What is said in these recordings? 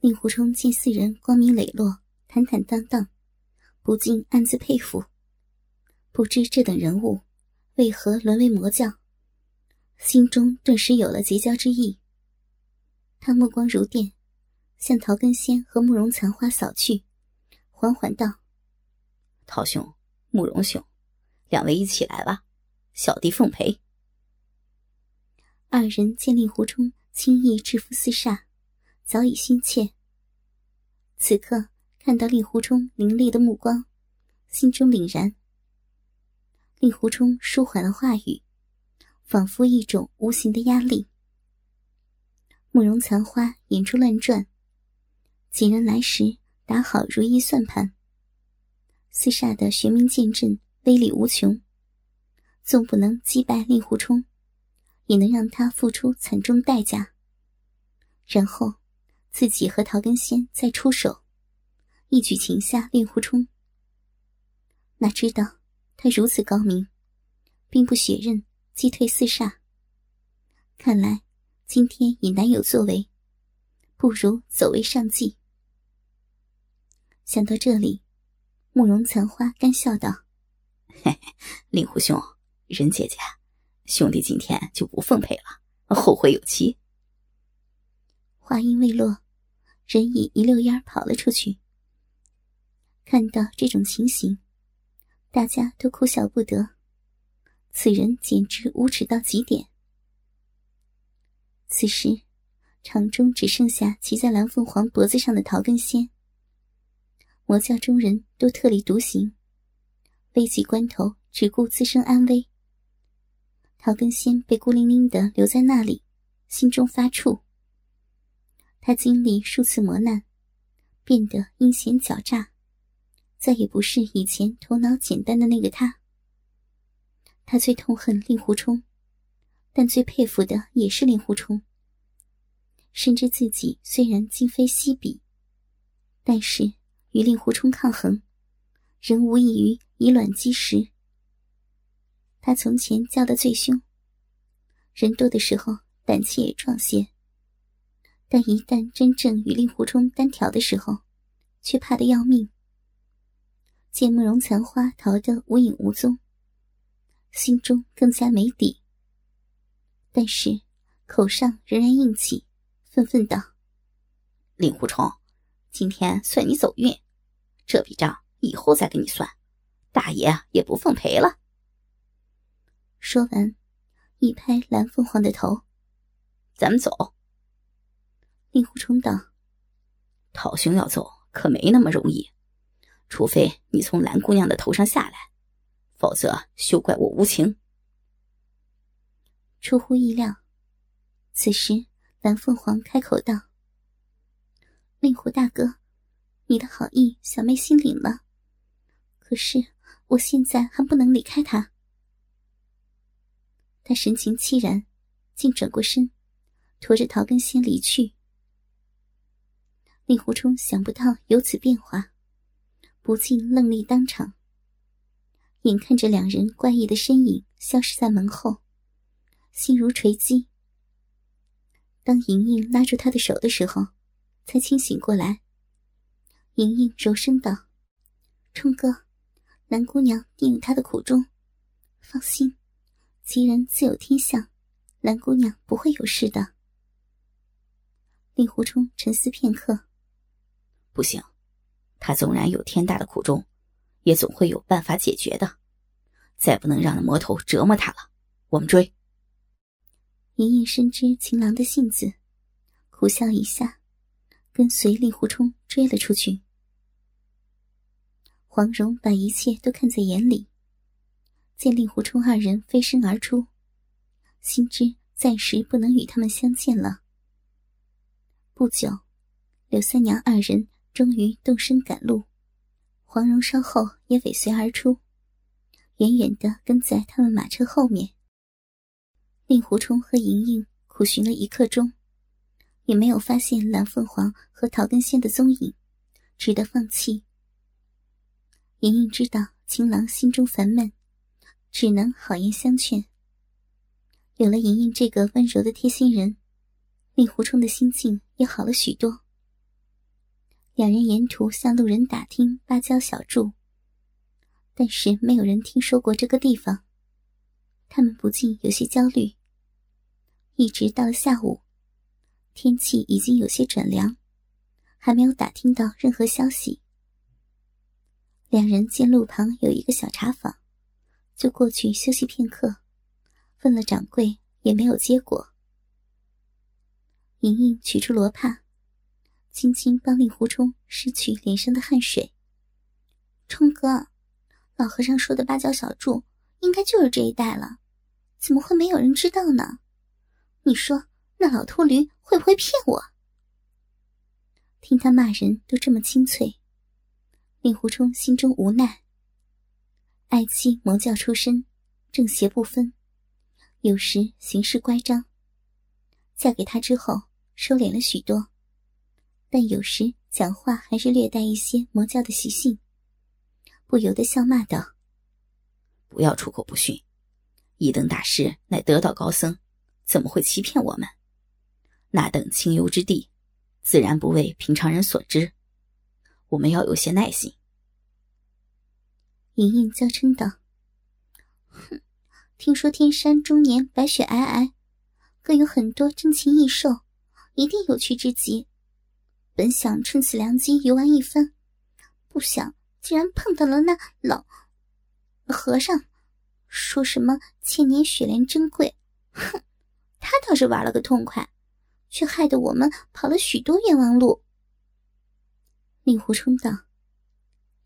令狐冲见四人光明磊落、坦坦荡荡，不禁暗自佩服。不知这等人物为何沦为魔教，心中顿时有了结交之意。他目光如电，向陶根仙和慕容残花扫去，缓缓道：“陶兄，慕容兄，两位一起来吧，小弟奉陪。”二人见令狐冲轻易制服四煞。早已心切。此刻看到令狐冲凌厉的目光，心中凛然。令狐冲舒缓了话语，仿佛一种无形的压力。慕容残花眼珠乱转，几人来时打好如意算盘。四煞的玄冥剑阵威力无穷，纵不能击败令狐冲，也能让他付出惨重代价。然后。自己和陶根仙再出手，一举擒下令狐冲。哪知道他如此高明，兵不血刃击退四煞。看来今天已难有作为，不如走为上计。想到这里，慕容残花干笑道：“嘿嘿，令狐兄，任姐姐，兄弟今天就不奉陪了，后会有期。”话音未落，人已一溜烟跑了出去。看到这种情形，大家都哭笑不得。此人简直无耻到极点。此时，场中只剩下骑在蓝凤凰脖子上的陶根仙。魔教中人都特立独行，危急关头只顾自身安危。陶根仙被孤零零的留在那里，心中发怵。他经历数次磨难，变得阴险狡诈，再也不是以前头脑简单的那个他。他最痛恨令狐冲，但最佩服的也是令狐冲。深知自己虽然今非昔比，但是与令狐冲抗衡，仍无异于以卵击石。他从前叫的最凶，人多的时候胆气也壮些。但一旦真正与令狐冲单挑的时候，却怕得要命。见慕容残花逃得无影无踪，心中更加没底。但是口上仍然硬气，愤愤道：“令狐冲，今天算你走运，这笔账以后再跟你算，大爷也不奉陪了。”说完，一拍蓝凤凰的头：“咱们走。”令狐冲道：“陶兄要走，可没那么容易。除非你从蓝姑娘的头上下来，否则休怪我无情。”出乎意料，此时蓝凤凰开口道：“令狐大哥，你的好意，小妹心领了。可是我现在还不能离开他。”他神情凄然，竟转过身，驮着陶根仙离去。令狐冲想不到有此变化，不禁愣立当场。眼看着两人怪异的身影消失在门后，心如锤击。当莹莹拉住他的手的时候，才清醒过来。莹莹柔声道：“冲哥，蓝姑娘定有她的苦衷，放心，吉人自有天相，蓝姑娘不会有事的。”令狐冲沉思片刻。不行，他纵然有天大的苦衷，也总会有办法解决的。再不能让那魔头折磨他了。我们追。莹莹深知情郎的性子，苦笑一下，跟随令狐冲追了出去。黄蓉把一切都看在眼里，见令狐冲二人飞身而出，心知暂时不能与他们相见了。不久，柳三娘二人。终于动身赶路，黄蓉稍后也尾随而出，远远的跟在他们马车后面。令狐冲和莹莹苦寻了一刻钟，也没有发现蓝凤凰和桃根仙的踪影，只得放弃。莹莹知道情郎心中烦闷，只能好言相劝。有了莹莹这个温柔的贴心人，令狐冲的心境也好了许多。两人沿途向路人打听芭蕉小筑，但是没有人听说过这个地方。他们不禁有些焦虑。一直到了下午，天气已经有些转凉，还没有打听到任何消息。两人见路旁有一个小茶坊，就过去休息片刻。问了掌柜，也没有结果。莹莹取出罗帕，轻轻帮令狐冲拭去脸上的汗水。冲哥，老和尚说的芭蕉小筑，应该就是这一带了，怎么会没有人知道呢？你说那老秃驴会不会骗我？听他骂人都这么清脆，令狐冲心中无奈。爱妻魔教出身，正邪不分。有时行事乖张，嫁给他之后收敛了许多，但有时讲话还是略带一些魔教的习性，不由得笑骂道：“不要出口不逊！一等大师乃得道高僧，怎么会欺骗我们？那等清幽之地，自然不为平常人所知。我们要有些耐心。”莹莹娇嗔道：“哼！”听说天山终年白雪皑皑，更有很多珍禽异兽，一定有趣之极。本想趁此良机游玩一番，不想竟然碰到了那老和尚，说什么千年雪莲珍贵。哼，他倒是玩了个痛快，却害得我们跑了许多冤枉路。令狐冲道：“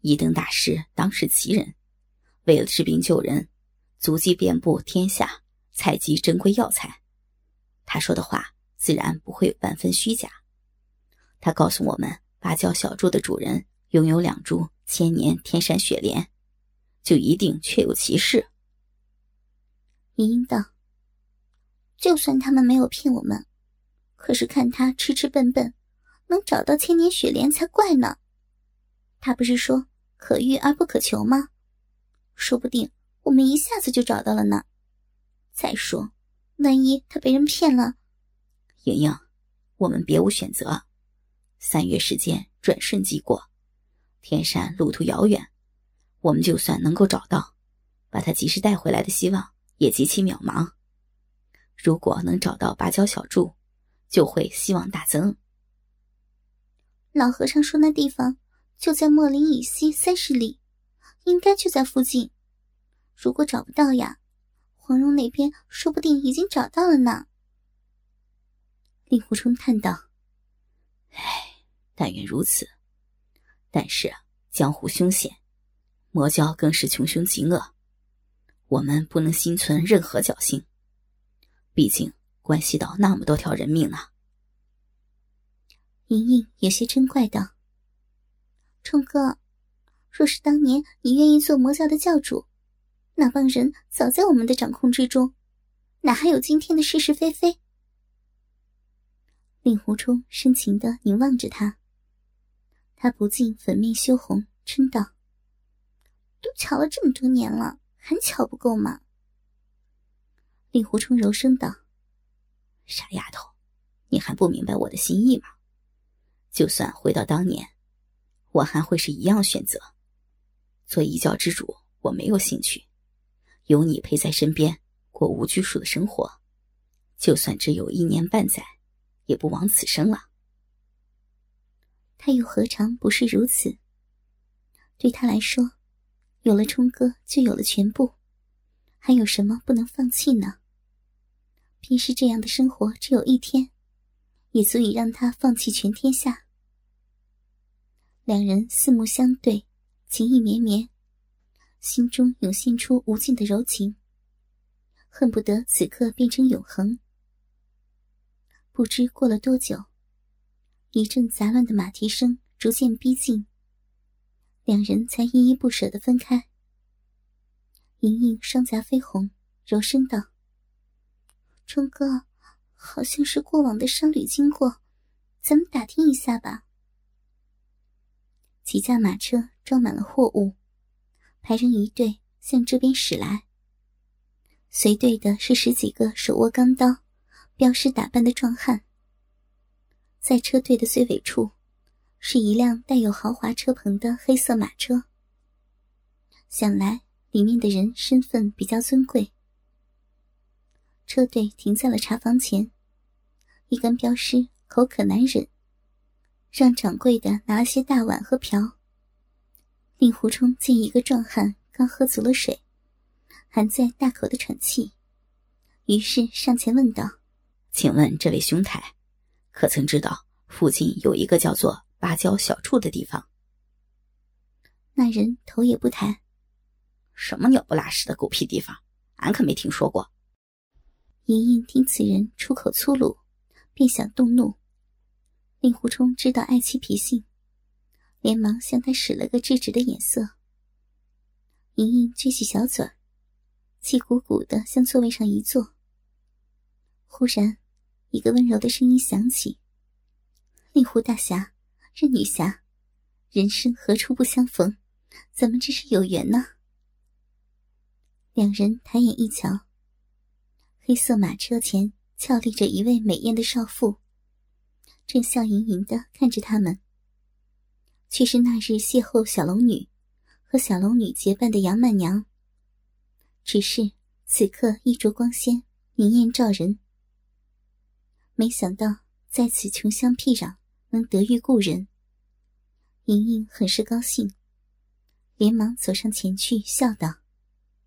一灯大师当是奇人，为了治病救人。”足迹遍布天下，采集珍贵药材。他说的话自然不会有半分虚假。他告诉我们，芭蕉小筑的主人拥有两株千年天山雪莲，就一定确有其事。莹莹道：“就算他们没有骗我们，可是看他痴痴笨笨，能找到千年雪莲才怪呢。他不是说可遇而不可求吗？说不定。”我们一下子就找到了呢。再说，万一他被人骗了，莹莹，我们别无选择。三月时间转瞬即过，天山路途遥远，我们就算能够找到，把他及时带回来的希望也极其渺茫。如果能找到芭蕉小筑，就会希望大增。老和尚说那地方就在莫林以西三十里，应该就在附近。如果找不到呀，黄蓉那边说不定已经找到了呢。令狐冲叹道：“唉，但愿如此。但是江湖凶险，魔教更是穷凶极恶，我们不能心存任何侥幸。毕竟关系到那么多条人命呢。”莹莹有些嗔怪道：“冲哥，若是当年你愿意做魔教的教主。”那帮人早在我们的掌控之中，哪还有今天的是是非非？令狐冲深情的凝望着他，他不禁粉面羞红，嗔道：“都瞧了这么多年了，还瞧不够吗？”令狐冲柔声道：“傻丫头，你还不明白我的心意吗？就算回到当年，我还会是一样选择。做一教之主，我没有兴趣。”有你陪在身边，过无拘束的生活，就算只有一年半载，也不枉此生了。他又何尝不是如此？对他来说，有了冲哥，就有了全部，还有什么不能放弃呢？平时这样的生活只有一天，也足以让他放弃全天下。两人四目相对，情意绵绵。心中涌现出无尽的柔情，恨不得此刻变成永恒。不知过了多久，一阵杂乱的马蹄声逐渐逼近，两人才依依不舍的分开。莹莹双颊绯红，柔声道：“冲哥，好像是过往的商旅经过，咱们打听一下吧。”几架马车装满了货物。排成一队向这边驶来，随队的是十几个手握钢刀、标识打扮的壮汉。在车队的最尾处，是一辆带有豪华车棚的黑色马车。想来里面的人身份比较尊贵。车队停在了茶房前，一干镖师口渴难忍，让掌柜的拿了些大碗和瓢。令狐冲见一个壮汉刚喝足了水，还在大口的喘气，于是上前问道：“请问这位兄台，可曾知道附近有一个叫做芭蕉小处的地方？”那人头也不抬：“什么鸟不拉屎的狗屁地方，俺可没听说过。”莹莹听此人出口粗鲁，便想动怒。令狐冲知道爱妻脾性，连忙向他使了个制止的眼色。莹莹撅起小嘴儿，气鼓鼓的向座位上一坐。忽然，一个温柔的声音响起：“令狐大侠，任女侠，人生何处不相逢？咱们这是有缘呢。”两人抬眼一瞧。黑色马车前俏立着一位美艳的少妇，正笑盈盈的看着他们。却是那日邂逅小龙女和小龙女结伴的杨曼娘。只是此刻衣着光鲜，明艳照人。没想到在此穷乡僻壤能得遇故人，莹莹很是高兴，连忙走上前去，笑道：“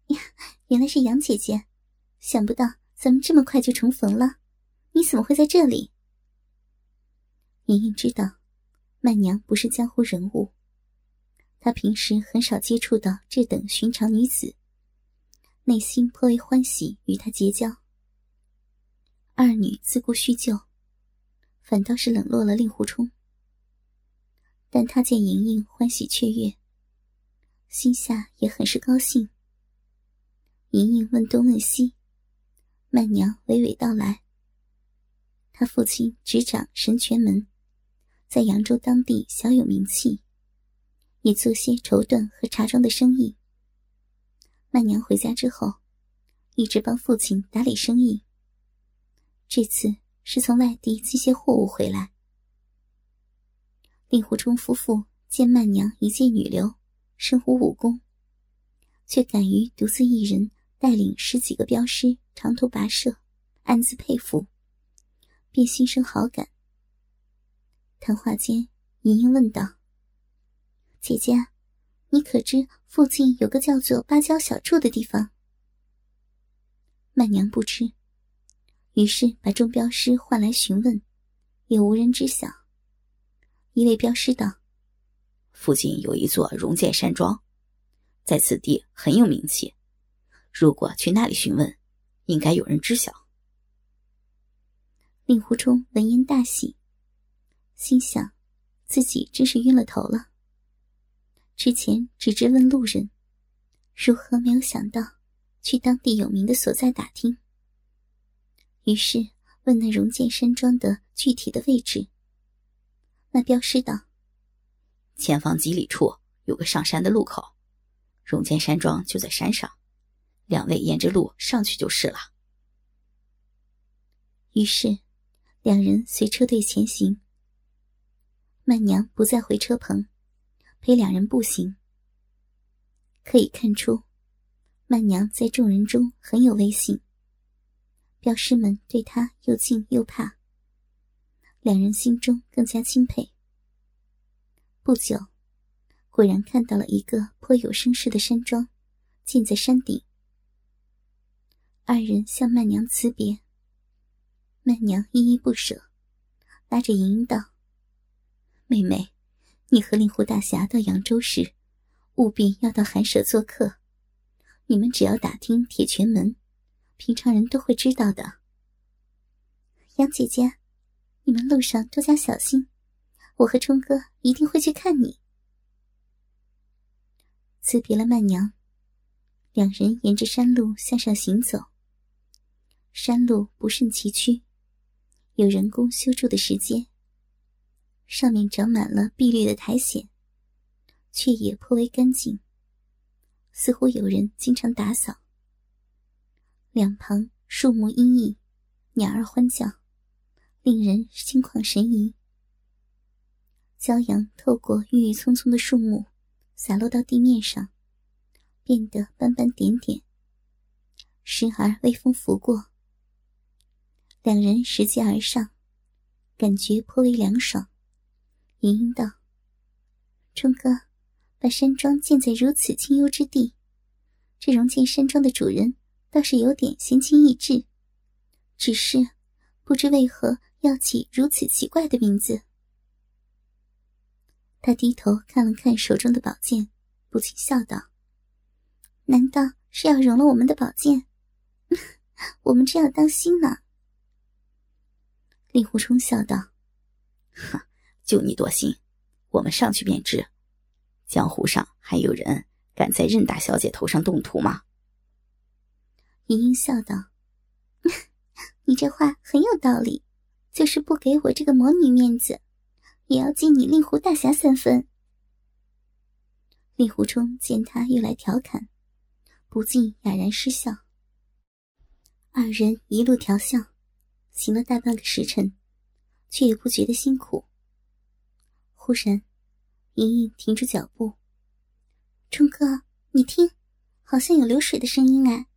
呀，原来是杨姐姐，想不到。”咱们这么快就重逢了，你怎么会在这里？莹莹知道，曼娘不是江湖人物，她平时很少接触到这等寻常女子，内心颇为欢喜与她结交。二女自顾叙旧，反倒是冷落了令狐冲。但他见莹莹欢喜雀跃，心下也很是高兴。莹莹问东问西。曼娘娓娓道来：“他父亲执掌神泉门，在扬州当地小有名气，也做些绸缎和茶庄的生意。曼娘回家之后，一直帮父亲打理生意。这次是从外地寄些货物回来。令狐冲夫妇见曼娘一介女流，身无武功，却敢于独自一人带领十几个镖师。”长途跋涉，暗自佩服，便心生好感。谈话间，莹莹问道：“姐姐，你可知附近有个叫做芭蕉小筑的地方？”曼娘不知，于是把众镖师唤来询问，也无人知晓。一位镖师道：“附近有一座荣建山庄，在此地很有名气，如果去那里询问。”应该有人知晓。令狐冲闻言大喜，心想自己真是晕了头了。之前只知问路人，如何没有想到去当地有名的所在打听？于是问那荣建山庄的具体的位置。那镖师道：“前方几里处有个上山的路口，荣建山庄就在山上。”两位沿着路上去就是了。于是，两人随车队前行。曼娘不再回车棚，陪两人步行。可以看出，曼娘在众人中很有威信。镖师们对他又敬又怕，两人心中更加钦佩。不久，果然看到了一个颇有声势的山庄，建在山顶。二人向曼娘辞别，曼娘依依不舍，拉着莹莹道：“妹妹，你和令狐大侠到扬州时，务必要到寒舍做客。你们只要打听铁拳门，平常人都会知道的。杨姐姐，你们路上多加小心，我和冲哥一定会去看你。”辞别了曼娘，两人沿着山路向上行走。山路不甚崎岖，有人工修筑的石阶，上面长满了碧绿的苔藓，却也颇为干净，似乎有人经常打扫。两旁树木阴翳，鸟儿欢叫，令人心旷神怡。骄阳透过郁郁葱葱的树木，洒落到地面上，变得斑斑点点。时而微风拂过，两人拾阶而上，感觉颇为凉爽。莹莹道：“冲哥，把山庄建在如此清幽之地，这荣建山庄的主人倒是有点闲情逸致，只是不知为何要起如此奇怪的名字。”他低头看了看手中的宝剑，不禁笑道：“难道是要融了我们的宝剑？” 我们这样当心呢。令狐冲笑道：“哼，就你多心，我们上去便知。江湖上还有人敢在任大小姐头上动土吗？”莹莹笑道：“ 你这话很有道理，就是不给我这个魔女面子，也要敬你令狐大侠三分。”令狐冲见他又来调侃，不禁哑然失笑。二人一路调笑，行了大半个时辰，却也不觉得辛苦。忽然，莹莹停住脚步：“冲哥，你听，好像有流水的声音哎，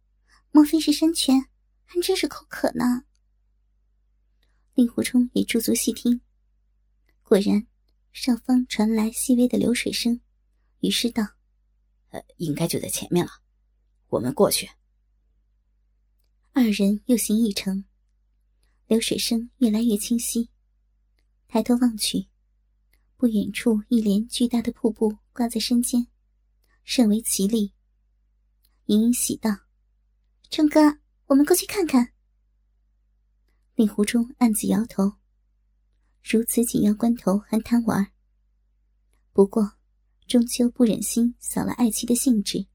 莫非是山泉？还真是口渴呢。”令狐冲也驻足细听，果然，上方传来细微的流水声，于是道：“呃，应该就在前面了，我们过去。”二人又行一程，流水声越来越清晰。抬头望去，不远处一连巨大的瀑布挂在山间，甚为奇丽。盈盈喜道：“冲哥，我们过去看看。”令狐冲暗自摇头，如此紧要关头还贪玩。不过，终究不忍心扫了爱妻的兴致。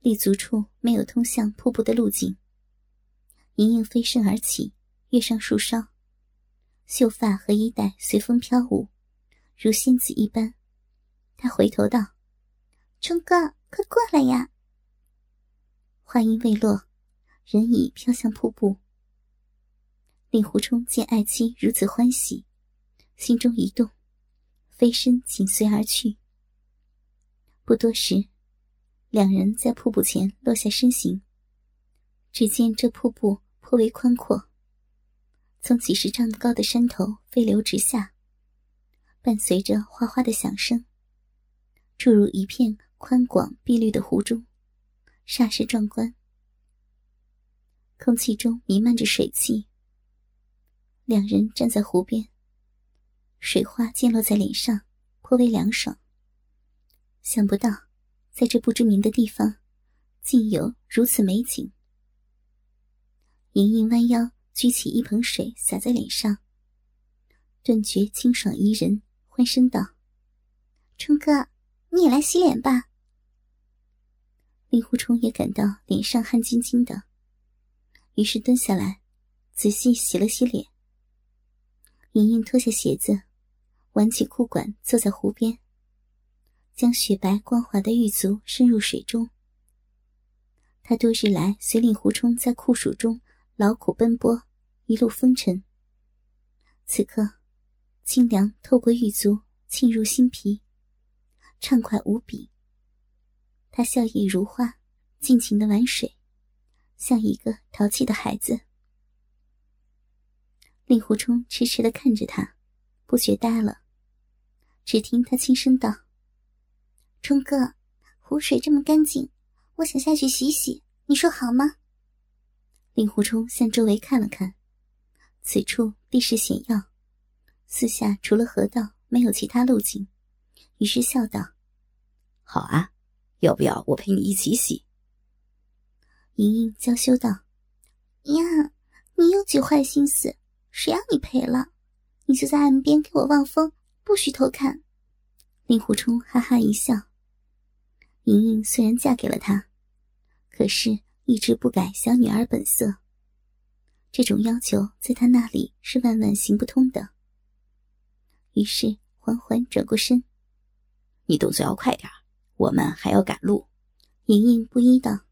立足处没有通向瀑布的路径。莹莹飞身而起，跃上树梢，秀发和衣带随风飘舞，如仙子一般。她回头道：“冲哥，快过来呀！”话音未落，人已飘向瀑布。令狐冲见爱妻如此欢喜，心中一动，飞身紧随而去。不多时。两人在瀑布前落下身形。只见这瀑布颇为宽阔，从几十丈高的山头飞流直下，伴随着哗哗的响声，注入一片宽广碧绿的湖中，煞是壮观。空气中弥漫着水汽。两人站在湖边，水花溅落在脸上，颇为凉爽。想不到。在这不知名的地方，竟有如此美景。盈盈弯腰举起一盆水洒在脸上，顿觉清爽宜人，欢声道：“冲哥，你也来洗脸吧。”令狐冲也感到脸上汗津津的，于是蹲下来，仔细洗了洗脸。莹莹脱下鞋子，挽起裤管，坐在湖边。将雪白光滑的玉足伸入水中。他多日来随令狐冲在酷暑中劳苦奔波，一路风尘。此刻，清凉透过玉足沁入心脾，畅快无比。他笑意如花，尽情的玩水，像一个淘气的孩子。令狐冲痴痴的看着他，不觉呆了。只听他轻声道。冲哥，湖水这么干净，我想下去洗洗，你说好吗？令狐冲向周围看了看，此处地势险要，四下除了河道，没有其他路径，于是笑道：“好啊，要不要我陪你一起洗？”莹莹娇羞道：“呀，你又起坏心思，谁让你陪了？你就在岸边给我望风，不许偷看。”令狐冲哈哈一笑。莹莹虽然嫁给了他，可是一直不改小女儿本色。这种要求在他那里是万万行不通的。于是缓缓转过身：“你动作要快点我们还要赶路。”莹莹不依道：“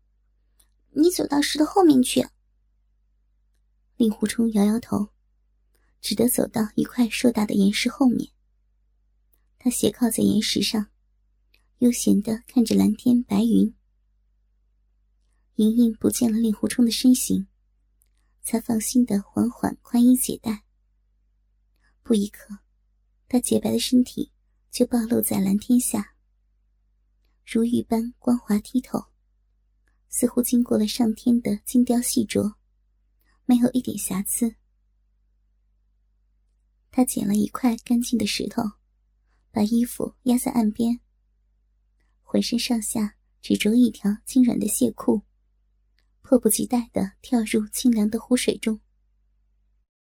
你走到石头后面去。”令狐冲摇摇头，只得走到一块硕大的岩石后面。他斜靠在岩石上，悠闲地看着蓝天白云。莹莹不见了令狐冲的身形，才放心的缓缓宽衣解带。不一刻，他洁白的身体就暴露在蓝天下，如玉般光滑剔透，似乎经过了上天的精雕细琢，没有一点瑕疵。他捡了一块干净的石头，把衣服压在岸边，浑身上下只着一条轻软的亵裤。迫不及待地跳入清凉的湖水中。